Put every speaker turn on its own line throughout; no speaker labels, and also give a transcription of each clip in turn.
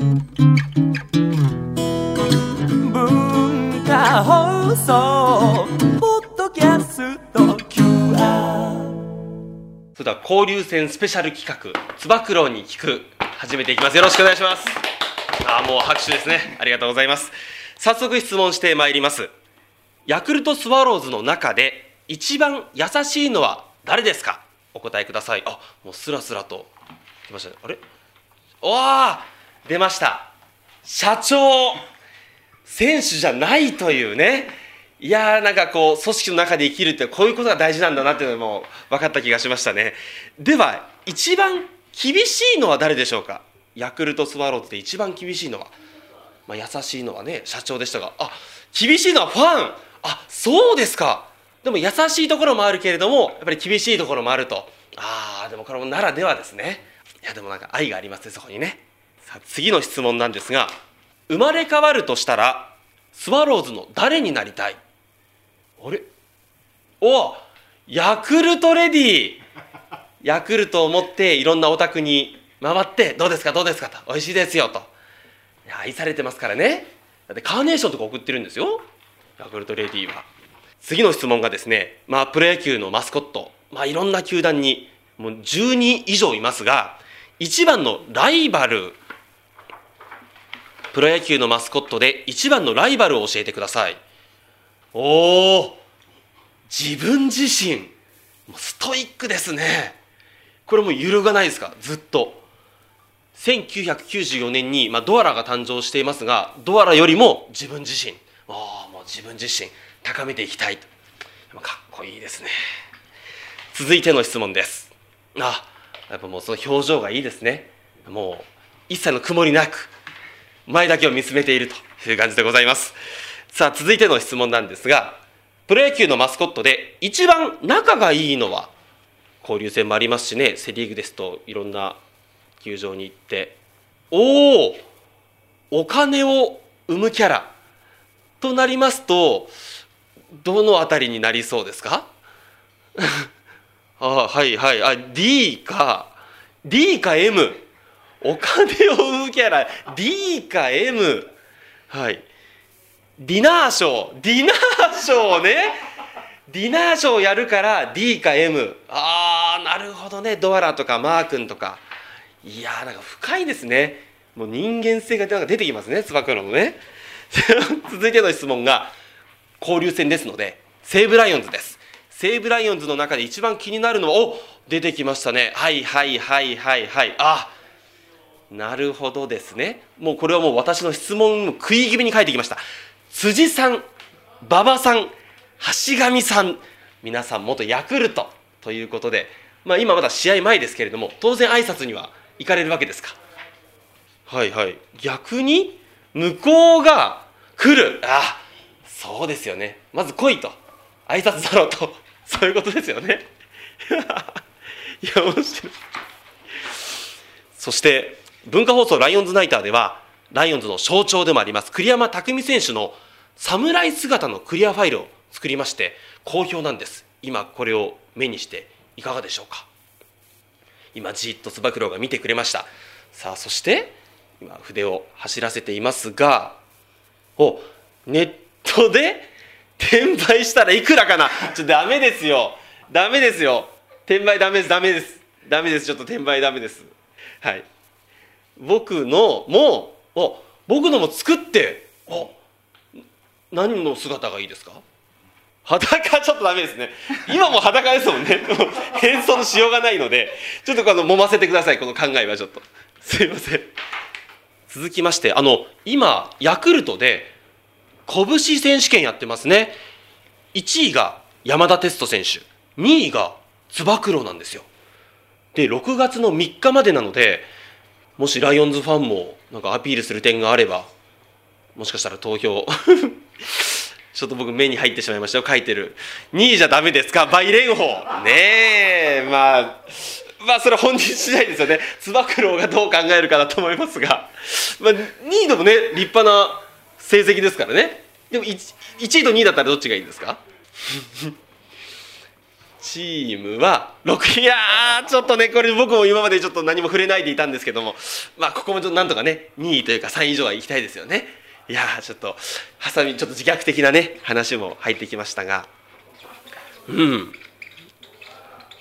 文化放送ポッドキャスト QR
それでは交流戦スペシャル企画つば九郎に聞く。始めていきます。よろしくお願いします。あもう拍手ですね。ありがとうございます。早速質問してまいります。ヤクルトスワローズの中で一番優しいのは誰ですか？お答えください。あもうスラスラと。来ましたね。あれ？おー！出ました。社長選手じゃないというね。いやーなんかこう組織の中で生きるってこういうことが大事なんだなっていうのも分かった気がしましたね。では一番厳しいのは誰でしょうか？ヤクルトスワローズで一番厳しいのは、まあ、優しいのはね社長でしたが。あ厳しいのはファン。あそうですか。でも優しいところもあるけれどもやっぱり厳しいところもあると。ああでもこれもならではですね。いやでもなんか愛がありますねそこにね。さあ次の質問なんですが生まれ変わるとしたらスワローズの誰になりたい？あれ？おヤクルトレディヤクルトを持っていろんなお宅に回ってどうですか？どうですか？と。美味しいですよと。愛されてますからね。だってカーネーションとか送ってるんですよ。ヤクルトレディは。次の質問がですねまあプロ野球のマスコット。まあいろんな球団にもう10人以上いますが一番のライバルプロ野球のマスコットで一番のライバルを教えてください。おお自分自身。ストイックですね。これも揺るがないですか？ずっと。1994年に、まあ、ドアラが誕生していますがドアラよりも自分自身。ああもう自分自身。高めていきたいかっこいいですね。続いての質問です。あやっぱもうその表情がいいですね。もう一切の曇りなく。前だけを見つめているという感じでございます。さあ続いての質問なんですがプロ野球のマスコットで一番仲がいいのは交流戦もありますしねセ・リーグですといろんな球場に行っておおお金を生むキャラとなりますとどのあたりになりそうですか？あはいはい。あ D か D か M お金を生むキャラ D か M はい。ディナーショー。ディナーショーね。ディナーショーやるから D か M ああなるほどね。ドアラとかマー君とか。いやーなんか深いですね。もう人間性がなんか出てきますね。つば九郎のね。続いての質問が交流戦ですので西武ライオンズです。西武ライオンズの中で一番気になるのはお出てきましたね。はいはいはいはいはい。あなるほどですね。もうこれはもう私の質問も食い気味に書いてきました。辻さん馬場さん橋上さん皆さん元ヤクルトということで、まあ、今まだ試合前ですけれども当然挨拶には行かれるわけですか？はいはい。逆に向こうが来る。あそうですよね。まず来いと。挨拶だろうと。そういうことですよね。いや面白い。そして文化放送ライオンズナイターではライオンズの象徴でもあります栗山巧選手の侍姿のクリアファイルを作りまして好評なんです。今これを目にしていかがでしょうか？今じっとつば九郎が見てくれました。さあそして今筆を走らせていますがおネットで転売したらいくらかな？ちょっとダメですよ。ダメですよ。転売ダメですダメです。ダメです。ちょっと転売ダメです。はい。僕のもお僕のも作ってお何の姿がいいですか？裸ちょっとダメですね。今も裸ですもんね。変装のしようがないので。ちょっとこの揉ませてください。この考えはちょっと。すいません。続きましてあの今ヤクルトで拳選手権やってますね。1位が山田哲人選手。2位がつば九郎なんですよ。で6月の3日までなのでもしライオンズファンもなんかアピールする点があればもしかしたら投票。ちょっと僕目に入ってしまいましたよ書いてる。2位じゃダメですか？倍蓮舫ねえ。まあまあそれ本人次第ですよね。つば九郎がどう考えるかだと思いますが、まあ、2位でもね立派な成績ですからね。でも 1, 1位と2位だったらどっちがいいですか？チームは6いやーちょっとねこれ僕も今までちょっと何も触れないでいたんですけども。まあここもちょっとなんとかね2位というか3位以上は行きたいですよね。いやーちょっとハサミちょっと自虐的なね話も入ってきましたが。うん。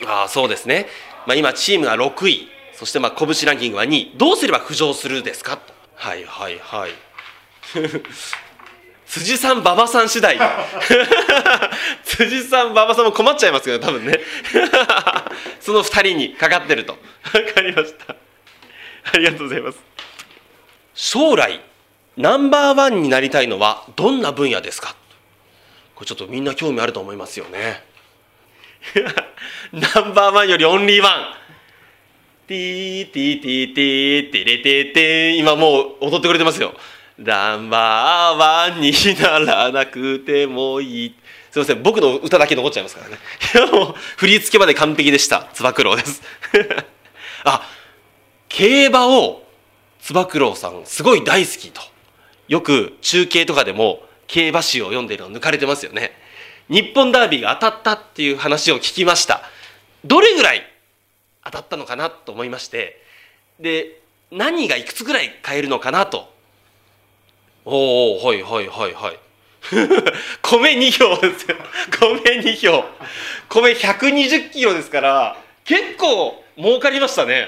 ああそうですね、まあ、今チームが6位。そしてまあ拳ランキングは2位。どうすれば浮上するですかはいはいはい。辻さん馬場さん次第。辻さん馬場さんも困っちゃいますけど多分ね。その2人にかかってると。分かりました。ありがとうございます。将来ナンバーワンになりたいのはどんな分野ですか？これちょっとみんな興味あると思いますよね。ナンバーワンよりオンリーワン。ティーティーティーティーティレテテ今もう踊ってくれてますよナンバーワンにならなくてもいい。すいません僕の歌だけ残っちゃいますからね。も う振り付けまで完璧でした。つば九郎です。あ競馬をつば九郎さんすごい大好きと。よく中継とかでも競馬誌を読んでるの抜かれてますよね。日本ダービーが当たったっていう話を聞きました。どれぐらい当たったのかなと思いまして。で何がいくつぐらい買えるのかなとおおはいはいはいはい。米2票ですよ。米2票米120キロですから結構儲かりましたね。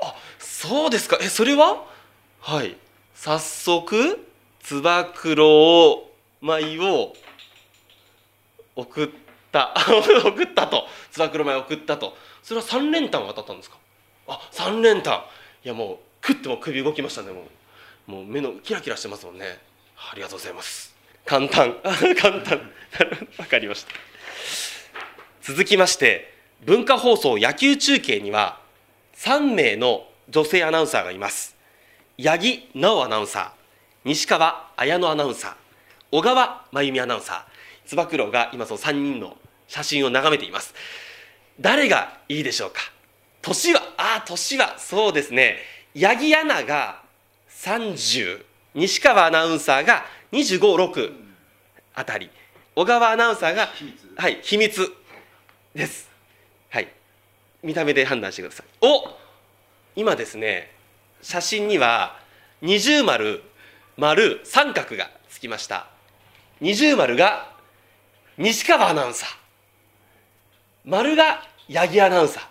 あそうですか。えそれは？はい。早速つば九郎米を送った。送ったと。つば九郎米送ったと。それは3連単当たったんですか？あ三3連単。いやもうクッても首動きましたねもう。もう目のキラキラしてますもんね。ありがとうございます。簡単。簡単。わかりました。続きまして文化放送野球中継には3名の女性アナウンサーがいます。八木直アナウンサー西川綾乃アナウンサー小川真由美アナウンサーつば九郎が今その3人の写真を眺めています。誰がいいでしょうか？年はああ年はそうですね。八木アナが30西川アナウンサーが256あたり。小川アナウンサーがはい秘密。です。はい。見た目で判断してください。お今ですね写真には二重丸丸三角がつきました。二重丸が西川アナウンサー。丸が八木アナウンサー。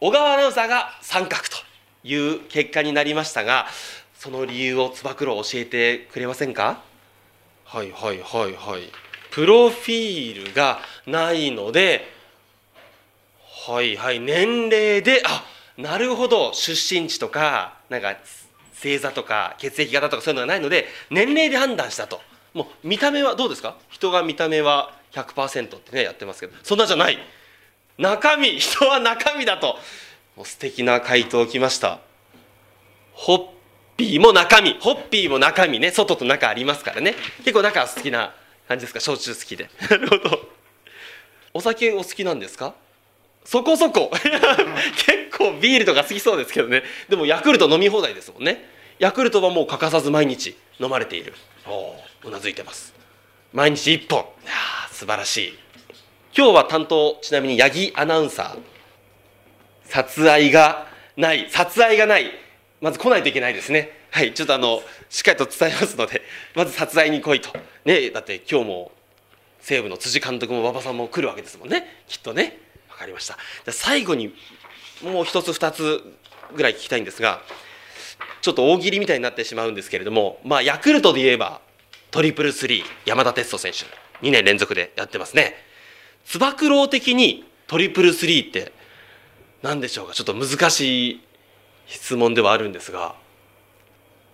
小川アナウンサーが三角という結果になりましたがその理由をつば九郎教えてくれませんか？はいはいはいはい。プロフィールがないのではいはい年齢であなるほど。出身地とかなんか星座とか血液型とかそういうのがないので年齢で判断したと。もう見た目はどうですか？人が見た目は100%ってねやってますけど。そんなじゃない。中身人は中身だと。もう素敵な回答きました。ホッピーも中身。ホッピーも中身ね。外と中ありますからね。結構中好きな感じですか？焼酎好きで。なるほど。お酒お好きなんですか？そこそこ。結構ビールとか好きそうですけどね。でもヤクルト飲み放題ですもんね。ヤクルトはもう欠かさず毎日飲まれている。おうなずいてます。毎日1本。いや素晴らしい。今日は担当ちなみに八木アナウンサー。殺愛がない殺愛がないまず来ないといけないですね。はいちょっとあのしっかりと伝えますのでまず殺害に来いと。ねだって今日も西武の辻監督も馬場さんも来るわけですもんね。きっとね。分かりました。じゃ最後にもう一つ二つぐらい聞きたいんですがちょっと大喜利みたいになってしまうんですけれどもまあヤクルトで言えばトリプルスリー山田哲人選手。2年連続でやってますね。つば九郎的にトリプルスリーって何でしょうか？ちょっと難しい質問ではあるんですが。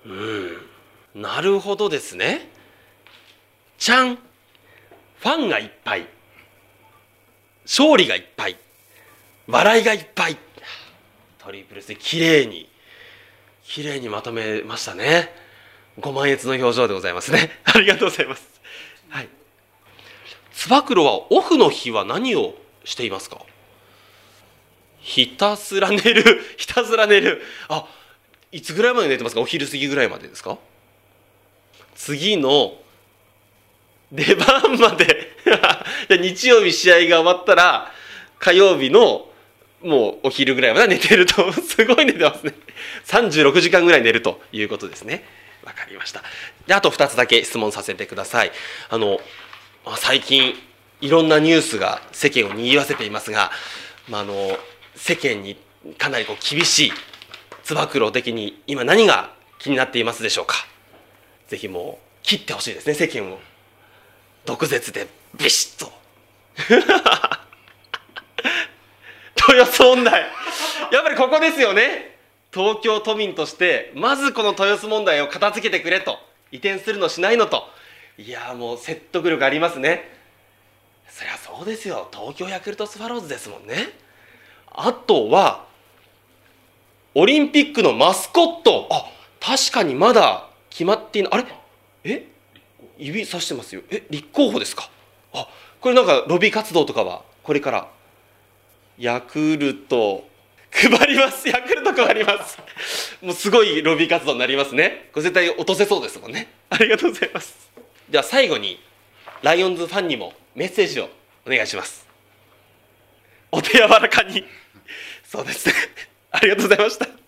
うん。なるほどですね。ちゃん。ファンがいっぱい。勝利がいっぱい。笑いがいっぱい。トリプルスリー綺麗に。綺麗にまとめましたね。ご満悦の表情でございますね。ありがとうございます。はい。つば九郎はオフの日は何をしていますか？ひたすら寝る。ひたすら寝る。あいつぐらいまで寝てますか？お昼過ぎぐらいまでですか？次の出番まで。日曜日試合が終わったら火曜日のもうお昼ぐらいまで寝てると。すごい寝てますね。36時間ぐらい寝るということですね。わかりました。であと2つだけ質問させてください。あの最近いろんなニュースが世間を賑わせていますが、まあ、あの世間にかなりこう厳しいつば九郎的に今何が気になっていますでしょうか？ぜひもう切ってほしいですね世間を。毒舌でビシッと。豊洲問題。やっぱりここですよね。東京都民としてまずこの豊洲問題を片付けてくれと。移転するのしないのと。いやもう説得力ありますね。そりゃそうですよ。東京ヤクルトスワローズですもんね。あとはオリンピックのマスコット。あ確かにまだ決まっていない。あれ？え？指さしてますよ。え立候補ですか？あこれなんかロビー活動とかはこれから。ヤクルト。配ります。ヤクルト配ります。もうすごいロビー活動になりますね。これ絶対落とせそうですもんね。ありがとうございます。では最後にライオンズファンにもメッセージをお願いします。お手柔らかに。そうですね。ありがとうございました。